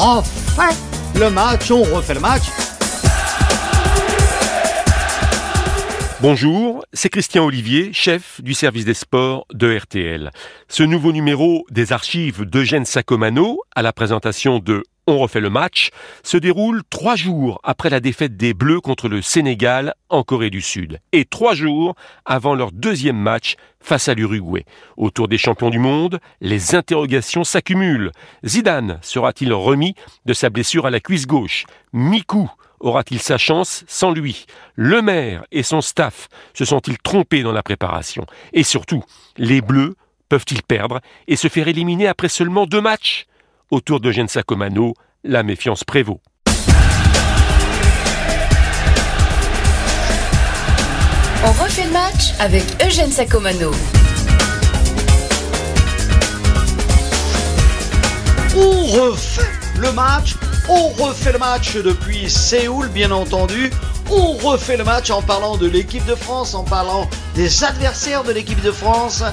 refait le match, on refait le match. Bonjour, c'est Christian Olivier, chef du service des sports de RTL. Ce nouveau numéro des archives d'Eugène Sacomano, à la présentation de On refait le match, se déroule trois jours après la défaite des Bleus contre le Sénégal en Corée du Sud. Et trois jours avant leur deuxième match face à l'Uruguay. Autour des champions du monde, les interrogations s'accumulent. Zidane sera-t-il remis de sa blessure à la cuisse gauche? Mikou aura-t-il sa chance sans lui? Le maire et son staff se sont-ils trompés dans la préparation? Et surtout, les Bleus peuvent-ils perdre et se faire éliminer après seulement deux matchs? Autour de Sacomano, la méfiance prévaut. On refait le match avec Eugène Sacomano. On refait le match on refait le match depuis Séoul, bien entendu. On refait le match en parlant de l'équipe de France, en parlant des adversaires de l'équipe de France.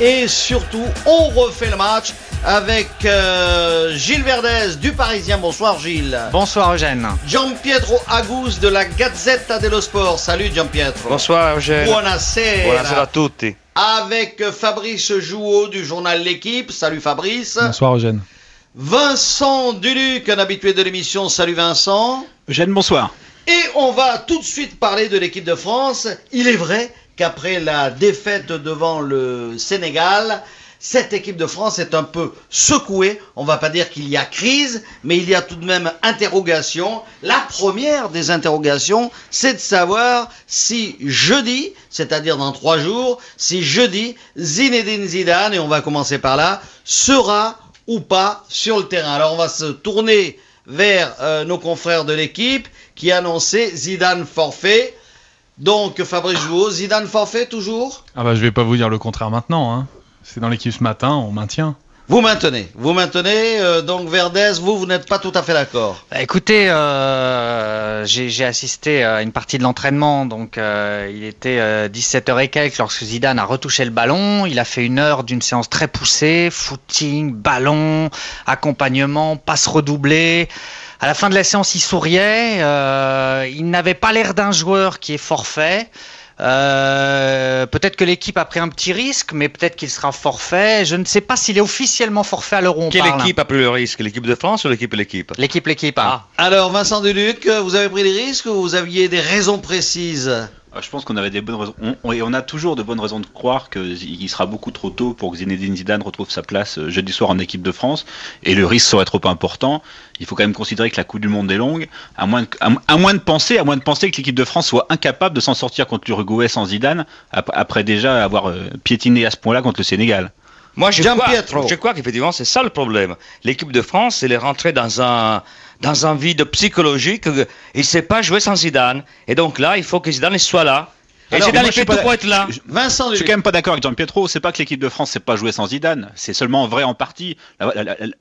Et surtout, on refait le match avec euh, Gilles Verdez du Parisien. Bonsoir Gilles. Bonsoir Eugène. Gianpietro Agus de la Gazzetta dello Sport. Salut Gianpietro. Bonsoir Eugène. Buonasera. Buonasera a tutti. Avec Fabrice Jouot du journal L'équipe. Salut Fabrice. Bonsoir Eugène. Vincent Duluc, un habitué de l'émission. Salut Vincent. Eugène, bonsoir. Et on va tout de suite parler de l'équipe de France. Il est vrai qu'après la défaite devant le Sénégal, cette équipe de France est un peu secouée. On va pas dire qu'il y a crise, mais il y a tout de même interrogation. La première des interrogations, c'est de savoir si jeudi, c'est-à-dire dans trois jours, si jeudi, Zinedine Zidane, et on va commencer par là, sera ou pas sur le terrain. Alors on va se tourner vers euh, nos confrères de l'équipe qui annonçaient Zidane forfait. Donc Fabrice Jouot, Zidane forfait toujours? Ah bah je vais pas vous dire le contraire maintenant. Hein. C'est dans l'équipe ce matin, on maintient. Vous maintenez, vous maintenez, euh, donc Verdez, vous, vous n'êtes pas tout à fait d'accord. Bah, écoutez, euh, j'ai assisté à une partie de l'entraînement, donc euh, il était 17h et quelques lorsque Zidane a retouché le ballon, il a fait une heure d'une séance très poussée, footing, ballon, accompagnement, passe redoublée. À la fin de la séance, il souriait, il n'avait pas l'air d'un joueur qui est forfait. Euh, peut-être que l'équipe a pris un petit risque, mais peut-être qu'il sera forfait. Je ne sais pas s'il est officiellement forfait à l'euro. Quelle équipe a pris le risque L'équipe de France ou l'équipe l'équipe? L'équipe l'équipe. Ah. Alors Vincent Deluc, vous avez pris des risques ou vous aviez des raisons précises? Je pense qu'on avait des bonnes raisons. On, et on a toujours de bonnes raisons de croire qu'il sera beaucoup trop tôt pour que Zinedine Zidane retrouve sa place euh, jeudi soir en équipe de France. Et le risque serait trop important. Il faut quand même considérer que la Coupe du Monde est longue. À moins à moins de penser que l'équipe de France soit incapable de s'en sortir contre l'Uruguay sans Zidane, après déjà avoir euh, piétiné à ce point-là contre le Sénégal. Moi, je crois, je crois qu'effectivement, c'est ça le problème. L'équipe de France, elle est rentrée dans un, dans un vide psychologique. Il ne sait pas jouer sans Zidane. Et donc là, il faut que Zidane soit là. Et Zidane fait pour être là. Vincent, je suis quand même pas d'accord avec Jean Pietro. C'est pas que l'équipe de France sait pas jouer sans Zidane. C'est seulement vrai en partie.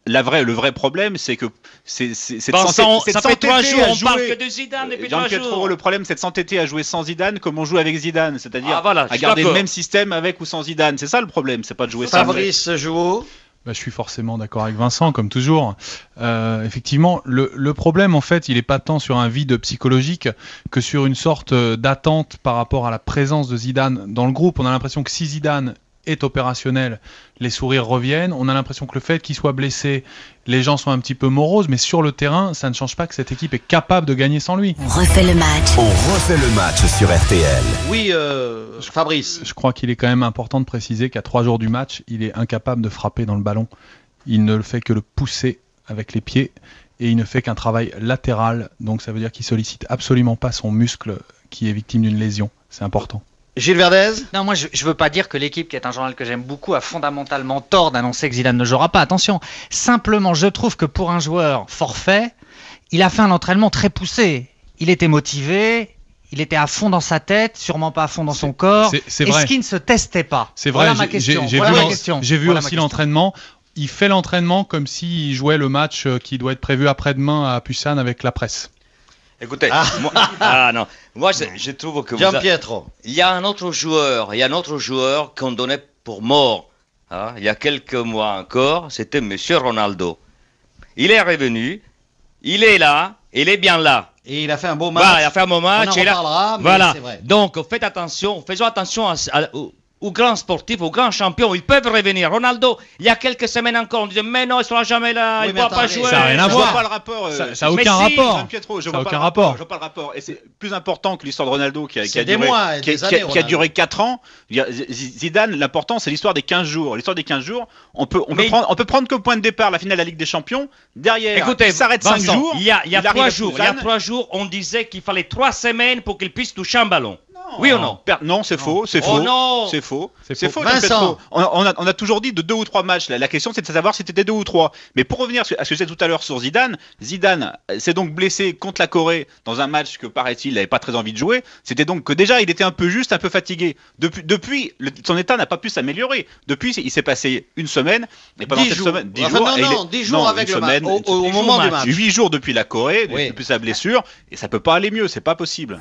La, vraie, le vrai problème, c'est que c'est c'est Vincent, ça fait trois jours on parle que de Zidane depuis Jean Pietro, le problème, c'est de s'entêter à jouer sans Zidane comme on joue avec Zidane, c'est-à-dire ah, à garder le même système avec ou sans Zidane. C'est ça le problème. C'est pas de jouer sans. Fabrice Jouot. Bah, je suis forcément d'accord avec Vincent, comme toujours. Euh, effectivement, le, le, problème, en fait, il n'est pas tant sur un vide psychologique que sur une sorte d'attente par rapport à la présence de Zidane dans le groupe. On a l'impression que si Zidane est opérationnel, les sourires reviennent. On a l'impression que le fait qu'il soit blessé, les gens sont un petit peu moroses, mais sur le terrain, ça ne change pas que cette équipe est capable de gagner sans lui. On refait le match. On refait le match sur RTL. Oui, euh, Fabrice. Je crois qu'il est quand même important de préciser qu'à trois jours du match, il est incapable de frapper dans le ballon. Il ne le fait que le pousser avec les pieds et il ne fait qu'un travail latéral. Donc ça veut dire qu'il sollicite absolument pas son muscle qui est victime d'une lésion. C'est important. Gilles Verdez Non, moi je ne veux pas dire que l'équipe, qui est un journal que j'aime beaucoup, a fondamentalement tort d'annoncer que Zidane ne jouera pas. Attention, simplement je trouve que pour un joueur forfait, il a fait un entraînement très poussé. Il était motivé, il était à fond dans sa tête, sûrement pas à fond dans son corps. C'est vrai. Et ce qui ne se testait pas? C'est vrai. Voilà ma question. J'ai vu, aussi l'entraînement. Il fait l'entraînement comme s'il jouait le match euh, qui doit être prévu après-demain à Pusan avec la presse. Écoutez, ah. moi, ah non, moi je, trouve que Jean Pietro. Il y a un autre joueur, il y a un autre joueur qu'on donnait pour mort. Hein, il y a quelques mois encore, c'était Monsieur Ronaldo. Il est revenu, il est là, il est bien là. Et il a fait un beau match. Voilà, il a fait un match. On en et là- reparlera, mais voilà. c'est vrai. Donc faites attention, faisons attention à- à- aux, grands sportifs, aux grands champions. Ils peuvent revenir. Ronaldo, il y a quelques semaines encore, on disait mais non, il sera jamais là, Oui, il ne pourra pas jouer. ça a rien à Je voir. vois pas le rapport. euh, Ça- ça a Mais aucun rapport. Pietro, je Ça vois aucun rapport. Je vois pas le rapport. Et c'est plus important que l'histoire de Ronaldo qui a, qui duré, mois et qui a- des qui a- années, qui a Ronaldo. duré 4 ans. Zidane, l'important c'est l'histoire des 15 jours. L'histoire des 15 jours, on peut, on peut, prendre, on peut prendre comme point de départ la finale de la Ligue des Champions. Derrière, Écoutez, il s'arrête 5 Vincent, jours. Il y a, il y a arrive trois à jours, il y a Busan. trois jours, on disait qu'il fallait trois semaines pour qu'il puisse toucher un ballon. Oui ou non? Per- Non, c'est faux, c'est Oh faux. non C'est faux. C'est faux. On, on a, on a toujours dit de deux ou trois matchs. La, la question, c'est de savoir si c'était deux ou trois. Mais pour revenir à ce que je disais tout à l'heure sur Zidane, Zidane s'est donc blessé contre la Corée dans un match que, paraît-il, il n'avait pas très envie de jouer. C'était donc que déjà, il était un peu juste, un peu fatigué. Depuis, depuis le- son état n'a pas pu s'améliorer. Depuis, il s'est passé une semaine. Et pendant Dix cette jours. semaine, dix jours. non, et il non, est- dix jours non, avec une le match, semaine, au- moment jours du match. match. Huit jours depuis la Corée, Oui. depuis sa blessure. Et ça peut pas aller mieux. C'est pas possible.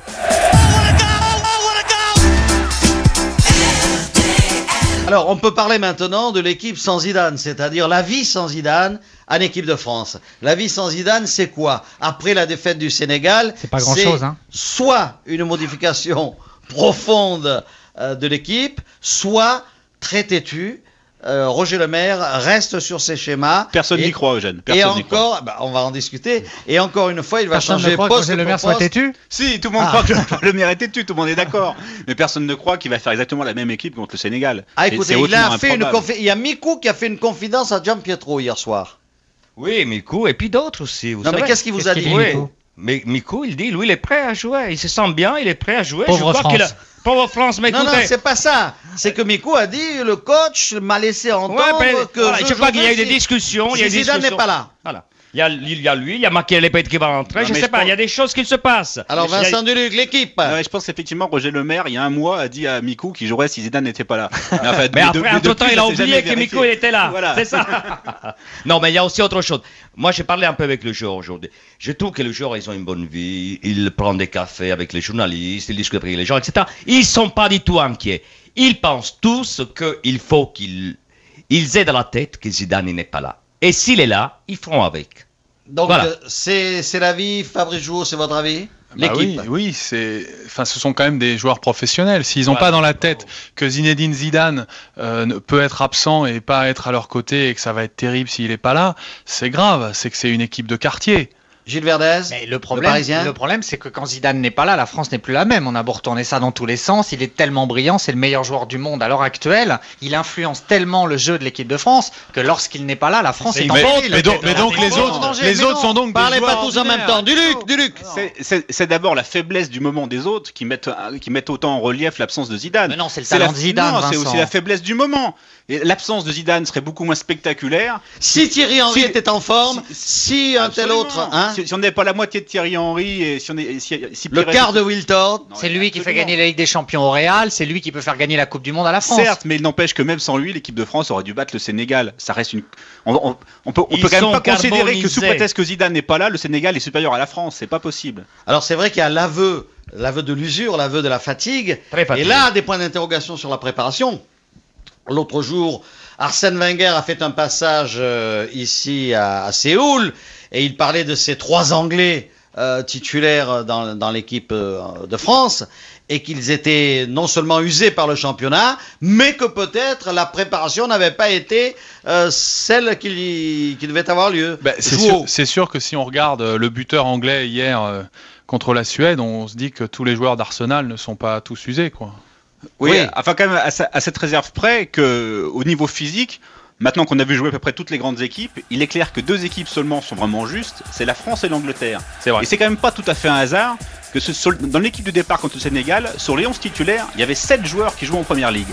Alors, on peut parler maintenant de l'équipe sans Zidane, c'est-à-dire la vie sans Zidane en équipe de France. La vie sans Zidane, c'est quoi? Après la défaite du Sénégal, C'est pas grand-chose, hein. Soit une modification profonde euh, de l'équipe, soit très têtu. Euh, Roger Le Maire reste sur ses schémas. Personne Et- n'y croit, Eugène. Et Personne n'y croit. encore, bah, on va en discuter. Et encore une fois, il va Personne changer ne croit que poste Roger Le Maire soit têtu Si, tout le monde Ah. croit que le maire est têtu, tout le monde est d'accord. Mais personne ne croit qu'il va faire exactement la même équipe contre le Sénégal. Ah, écoutez, il a fait une confi- il y a Mikou qui a fait une confidence à Gian Pietro hier soir. Oui, Miku, et puis d'autres aussi. Vous Non, mais qu'est-ce qu'il vous a dit dit, Oui. Mikou Mais Miku, il dit, lui, il est prêt à jouer. Il se sent bien, il est prêt à jouer. Pauvre Je crois qu'il a- France. Pauvre France, mais Non, non, c'est pas ça. C'est que Mikou a dit le coach m'a laissé entendre Ouais, que voilà, je, je crois qu'il y a eu des si- discussions. il y a eu si des Zidane n'est pas là. Voilà. Il y a, il y a lui, il y a qui va rentrer. Non, je sais je pas, pense- il y a des choses qui se passent. Alors y a- Vincent Duluc, l'équipe. Ouais, je pense qu'effectivement, Roger Le Maire, il y a un mois, a dit à Mikou qu'il jouerait si Zidane n'était pas là. Mais, Mais de- après, entre temps, il a oublié que vérifié. Miko il était là. Voilà. C'est ça. non, mais il y a aussi autre chose. Moi, j'ai parlé un peu avec le joueur aujourd'hui. Je trouve que les joueurs, ils ont une bonne vie. Ils prennent des cafés avec les journalistes, ils discutent avec les gens, etc. Ils sont pas du tout inquiets. Ils pensent tous qu'il faut qu'ils ils aient dans la tête que Zidane n'est pas là. Et s'il est là, ils feront avec. Donc Voilà. euh, c'est c'est l'avis, Fabrice Jouot, c'est votre avis? Bah L'équipe. oui, oui, c'est, enfin, ce sont quand même des joueurs professionnels. S'ils n'ont Ouais. pas dans la tête que Zinedine Zidane euh, ne peut être absent et pas être à leur côté et que ça va être terrible s'il n'est pas là, c'est grave. C'est que c'est une équipe de quartier. Gilles Verdez, Mais le le problème, Parisien le problème, c'est que quand Zidane n'est pas là, la France n'est plus la même. On a beau retourner ça dans tous les sens. Il est tellement brillant, c'est le meilleur joueur du monde à l'heure actuelle. Il influence tellement le jeu de l'équipe de France que lorsqu'il n'est pas là, la France est en une Mais, donc, mais donc les autres, danger, les autres non. sont donc Parlez pas tous en même temps. Duluc, Duluc. C'est- C'est c'est d'abord la faiblesse du moment des autres qui mettent, qui mettent autant en relief l'absence de Zidane. Mais non, c'est le la- talent de Zidane, Non, c'est aussi la faiblesse du moment. Et L'absence de Zidane serait beaucoup moins spectaculaire. Si Thierry Henry Si- était en forme, si, un tel autre, hein, si, si on n'avait pas la moitié de Thierry Henry et si on est, si, si le quart de Wiltord, C'est lui qui fait gagner la Ligue des Champions au Real, c'est lui qui peut faire gagner la Coupe du Monde à la France. Certes, mais il n'empêche que même sans lui, l'équipe de France aurait dû battre le Sénégal. Ça reste une. On, on- on peut, on Ils peut quand même pas considérer que sous prétexte que Zidane n'est pas là, le Sénégal est supérieur à la France. C'est pas possible. Alors c'est vrai qu'il y a l'aveu, l'aveu de l'usure, l'aveu de la fatigue. Très. Et là, des points d'interrogation sur la préparation. L'autre jour, Arsène Wenger a fait un passage euh, ici à, à Séoul et il parlait de ces trois Anglais euh, titulaires dans, dans l'équipe euh, de France et qu'ils étaient non seulement usés par le championnat, mais que peut-être la préparation n'avait pas été euh, celle qui, qui devait avoir lieu. Ben, c'est, sûr, c'est sûr que si on regarde le buteur anglais hier euh, contre la Suède, on se dit que tous les joueurs d'Arsenal ne sont pas tous usés, quoi. Oui, Oui. enfin quand même à, sa- à cette réserve près que au niveau physique, maintenant qu'on a vu jouer à peu près toutes les grandes équipes, il est clair que deux équipes seulement sont vraiment justes, c'est la France et l'Angleterre. C'est vrai. Et c'est quand même pas tout à fait un hasard que ce, sur- dans l'équipe de départ contre le Sénégal, sur les 11 titulaires, il y avait 7 joueurs qui jouent en première ligue.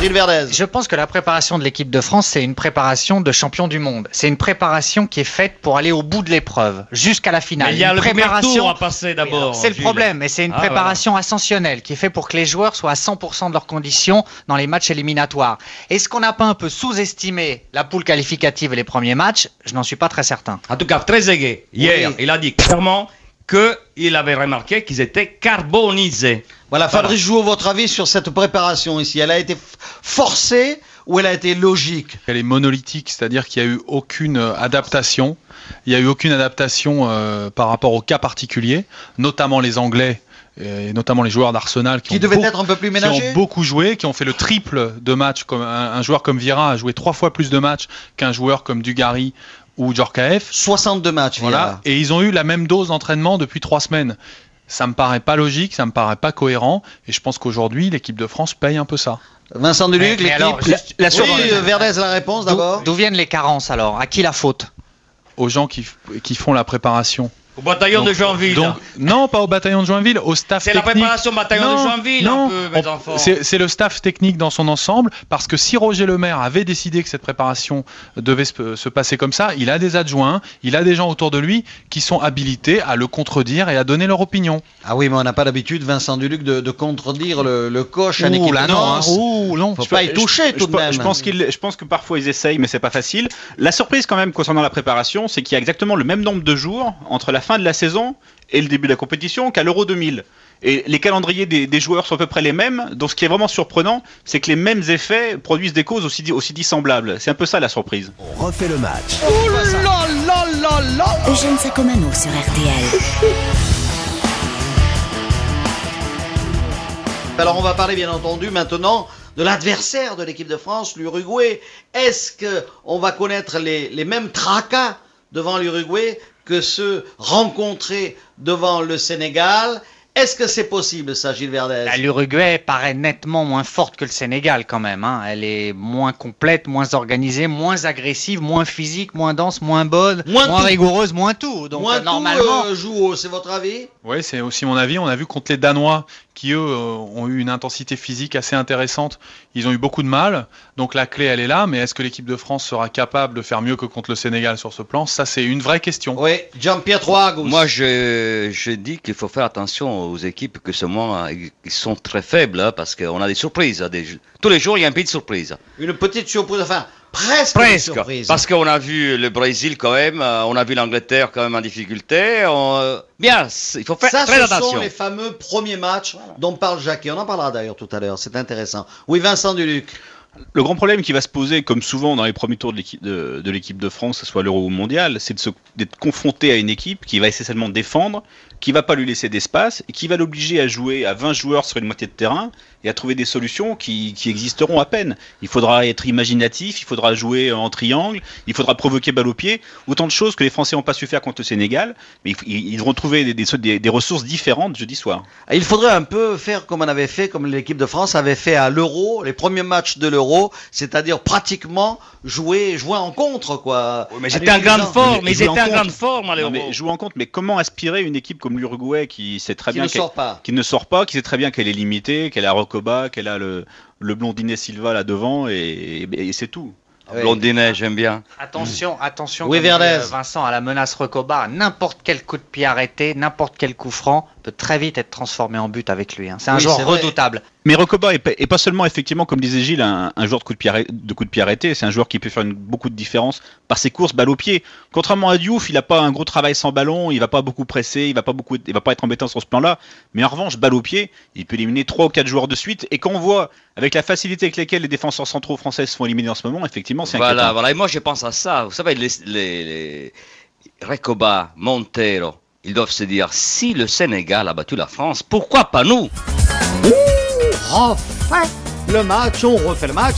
Gilles Verdez. Je pense que la préparation de l'équipe de France, c'est une préparation de champion du monde. C'est une préparation qui est faite pour aller au bout de l'épreuve, jusqu'à la finale. Mais il y a Une le premier préparation- tour à passer d'abord. C'est le problème, mais c'est une Ah, préparation ascensionnelle qui est faite pour que les joueurs soient à 100% de leurs conditions dans les matchs éliminatoires. Est-ce qu'on n'a pas un peu sous-estimé la poule qualificative et les premiers matchs? Je n'en suis pas très certain. En tout cas, Trezeguet, hier, Oui. il a dit clairement qu'il avait remarqué qu'ils étaient carbonisés. Voilà, Fabrice Jouot, votre avis sur cette préparation ici Elle a été forcée ou elle a été logique? Elle est monolithique, c'est-à-dire qu'il n'y a eu aucune euh, adaptation. Il n'y a eu aucune adaptation euh, par rapport au cas particulier, notamment les Anglais et notamment les joueurs d'Arsenal qui, Qui ont devaient être un peu plus qui ont beaucoup joué, qui ont fait le triple de matchs. Comme un, un joueur comme Vieira a joué trois fois plus de matchs qu'un joueur comme Dugarry ou Djorkaeff. 62 matchs, Voilà. Et ils ont eu la même dose d'entraînement depuis trois semaines. Ça me paraît pas logique, ça me paraît pas cohérent, et je pense qu'aujourd'hui l'équipe de France paye un peu ça. Vincent Duluc, l'équipe. juste- La, oui, euh, Verdez, la réponse d'abord. d'où viennent les carences alors? À qui la faute? Aux gens qui font la préparation. Au bataillon de Donc- Joinville. Donc, non, pas au bataillon de Joinville, au staff C'est la technique. préparation bataillon Non, de Joinville, non, un peu, mes on- enfants. C'est c'est le staff technique dans son ensemble, parce que si Roger Lemaire avait décidé que cette préparation devait se, se passer comme ça, il a des adjoints, il a des gens autour de lui qui sont habilités à le contredire et à donner leur opinion. Ah oui, mais on n'a pas l'habitude, Vincent Duluc, de, de contredire le, le coach à Ouh l'équipe de non, hein. Ouh, non. Faut Je pas y toucher je- tout je de même. Je pense, qu'il, je pense que parfois ils essayent, mais c'est pas facile. La surprise quand même concernant la préparation, c'est qu'il y a exactement le même nombre de jours entre la fin de la saison et le début de la compétition qu'à l'Euro 2000. Et les calendriers des, des joueurs sont à peu près les mêmes. Donc ce qui est vraiment surprenant, c'est que les mêmes effets produisent des causes aussi, aussi dissemblables. C'est un peu ça la surprise. On refait le match. Eugène Sacomano sur RTL. Alors on va parler bien entendu maintenant de l'adversaire de l'équipe de France, l'Uruguay. Est-ce que on va connaître les, les mêmes tracas devant l'Uruguay que ceux rencontrés devant le Sénégal Est-ce que c'est possible ça, Gilles Verdez? Bah, L'Uruguay paraît nettement moins forte que le Sénégal quand même. hein. Elle est moins complète, moins organisée, moins agressive, moins physique, moins dense, moins bonne, Moins rigoureuse, moins tout. Donc Moins euh, tout, normalement, euh, joue haut, c'est votre avis? Oui, c'est aussi mon avis. On a vu contre les Danois qui, eux, euh, ont eu une intensité physique assez intéressante. Ils ont eu beaucoup de mal. Donc la clé, elle est là. Mais est-ce que l'équipe de France sera capable de faire mieux que contre le Sénégal sur ce plan? Ça, c'est une vraie question. Oui, Jean-Pierre Agus. Moi, je, je dis qu'il faut faire attention aux équipes que ce mois, ils sont très faibles, hein, parce qu'on a des surprises. hein, des- tous les jours, il y a un petit de surprise. Une petite surprise, enfin presque, Presque. Parce qu'on a vu le Brésil quand même, euh, on a vu l'Angleterre quand même en difficulté. on- euh, Bien, c'est- il faut faire Ça, très ce attention. sont les fameux premiers matchs dont parle Jacquet. On en parlera d'ailleurs tout à l'heure, c'est intéressant. Oui, Vincent Duluc. Le grand problème qui va se poser, comme souvent dans les premiers tours de l'équipe de, de l'équipe de France, que ce soit l'Euro ou le Mondial, c'est d'être confronté à une équipe qui va essentiellement défendre, qui va pas lui laisser d'espace et qui va l'obliger à jouer à 20 joueurs sur une moitié de terrain et à trouver des solutions qui, qui existeront à peine. Il faudra être imaginatif, il faudra jouer en triangle, il faudra provoquer balle au pied, autant de choses que les Français n'ont pas su faire contre le Sénégal, mais ils, ils devront trouver des, des- des- des ressources différentes jeudi soir. Il faudrait un peu faire comme on avait fait, comme l'équipe de France avait fait à l'Euro, les premiers matchs de l'Euro, c'est-à-dire pratiquement jouer, jouer en contre, quoi. Oui, mais En j'étais en grande forme, Mais étaient en contre. grande forme à l'Euro. jouer en compte, mais comment aspirer une équipe comme l'Uruguay qui sait très Qui bien ne qu'elle- sort pas. qui ne sort pas, qui sait très bien qu'elle est limitée, qu'elle a Rocoba, qu'elle a le, le blondinet Silva là devant et, et- et c'est tout. Oui. Blondinet, j'aime bien. attention, attention, Oui, comme Verdez. euh, Vincent, à la menace Recoba, n'importe quel coup de pied arrêté, n'importe quel coup franc peut très vite être transformé en but avec lui. hein. C'est un Oui, joueur c'est vrai. Mais Rocoba est, pas- est pas seulement effectivement, comme disait Gilles, un, un joueur de coup de pied, arrêt- de coup de pied arrêté, c'est un joueur qui peut faire une- beaucoup de différence par ses courses balle au pied. Contrairement à Diouf, il n'a pas un gros travail sans ballon, il va pas beaucoup presser, il va pas beaucoup, il va pas être embêtant sur ce plan-là. Mais en revanche, balle au pied, il peut éliminer trois ou quatre joueurs de suite. Et quand on voit avec la facilité avec laquelle les défenseurs centraux français se font éliminer en ce moment, effectivement, c'est Voilà, inquiétant. voilà. Et moi, je pense à ça. Vous savez, les, les, les... Recoba, Montero, ils doivent se dire si le Sénégal a battu la France, pourquoi pas nous? Refait le match, on refait le match.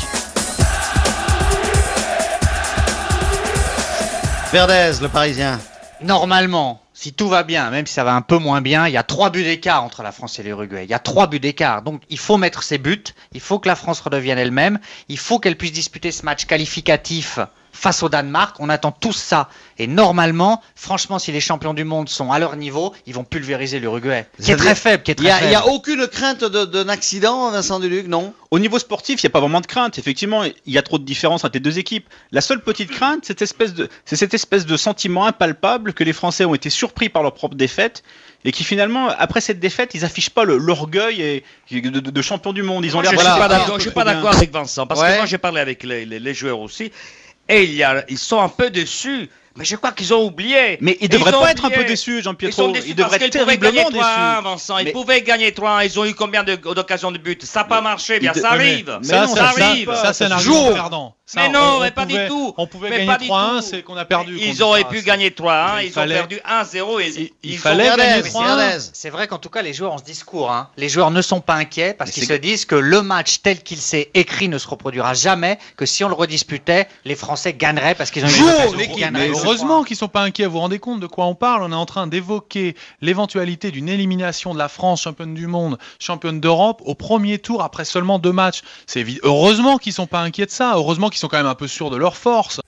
Verdez, le Parisien. Normalement, si tout va bien, même si ça va un peu moins bien, il y a trois buts d'écart entre la France et l'Uruguay. Il y a trois buts d'écart. Donc il faut mettre ses buts, il faut que la France redevienne elle-même, il faut qu'elle puisse disputer ce match qualificatif face au Danemark. On attend tous ça. Et normalement, franchement, si les champions du monde sont à leur niveau, ils vont pulvériser l'Uruguay. Qui est très faible, qui est Il très n'y a, faible. il y a aucune crainte d'un accident, Vincent Duluc, non? Au niveau sportif, il n'y a pas vraiment de crainte. Effectivement, il y a trop de différences entre les deux équipes. La seule petite crainte, c'est cette espèce de, c'est cette espèce de sentiment impalpable que les Français ont été surpris par leur propre défaite et qui finalement, après cette défaite, ils affichent pas l'orgueil de, de, de champion du monde. Ils ont l'air je peu je suis pas d'accord avec Vincent parce Ouais. que moi j'ai parlé avec les, les- les joueurs aussi et il y a, ils sont un peu déçus Mais je crois qu'ils ont oublié. Mais ils devraient pas être un peu déçus, Jean-Pietro. Ils, devraient être terriblement déçus. Vincent. Ils pouvaient gagner 3 Ils ont eu combien d'occasions de but? Ça n'a pas marché. Bien, ça arrive. Ça, ça, arrive. Ça, c'est un argument perdant. Mais non, mais pas du tout. On pouvait gagner 3-1, c'est qu'on a perdu. Ils auraient pu gagner 3-1. Ils ont perdu 1-0. Il fallait gagner 3-1. C'est vrai qu'en tout cas, les joueurs ont ce discours. Hein. Les joueurs ne sont pas inquiets parce qu'ils se disent que le match tel qu'il s'est écrit ne se reproduira jamais. Que si on le redisputait, les Français gagneraient parce qu'ils ont une Heureusement qu'ils sont pas inquiets. Vous vous rendez compte de quoi on parle? On est en train d'évoquer l'éventualité d'une élimination de la France, championne du monde, championne d'Europe, au premier tour après seulement deux matchs. C'est heureusement qu'ils sont pas inquiets de ça. Heureusement qu'ils quand même un peu sûrs de leur force.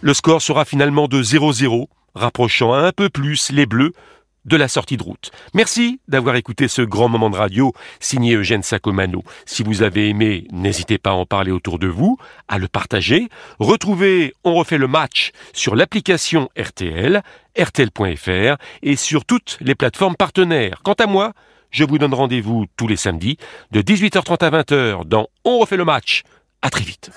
Le score sera finalement de 0-0, rapprochant un peu plus les Bleus de la sortie de route. Merci d'avoir écouté ce grand moment de radio signé Eugène Sacomano. Si vous avez aimé, n'hésitez pas à en parler autour de vous, à le partager. Retrouvez On refait le match sur l'application RTL, rtl.fr et sur toutes les plateformes partenaires. Quant à moi, je vous donne rendez-vous tous les samedis de 18h30 à 20h dans On refait le match. À très vite.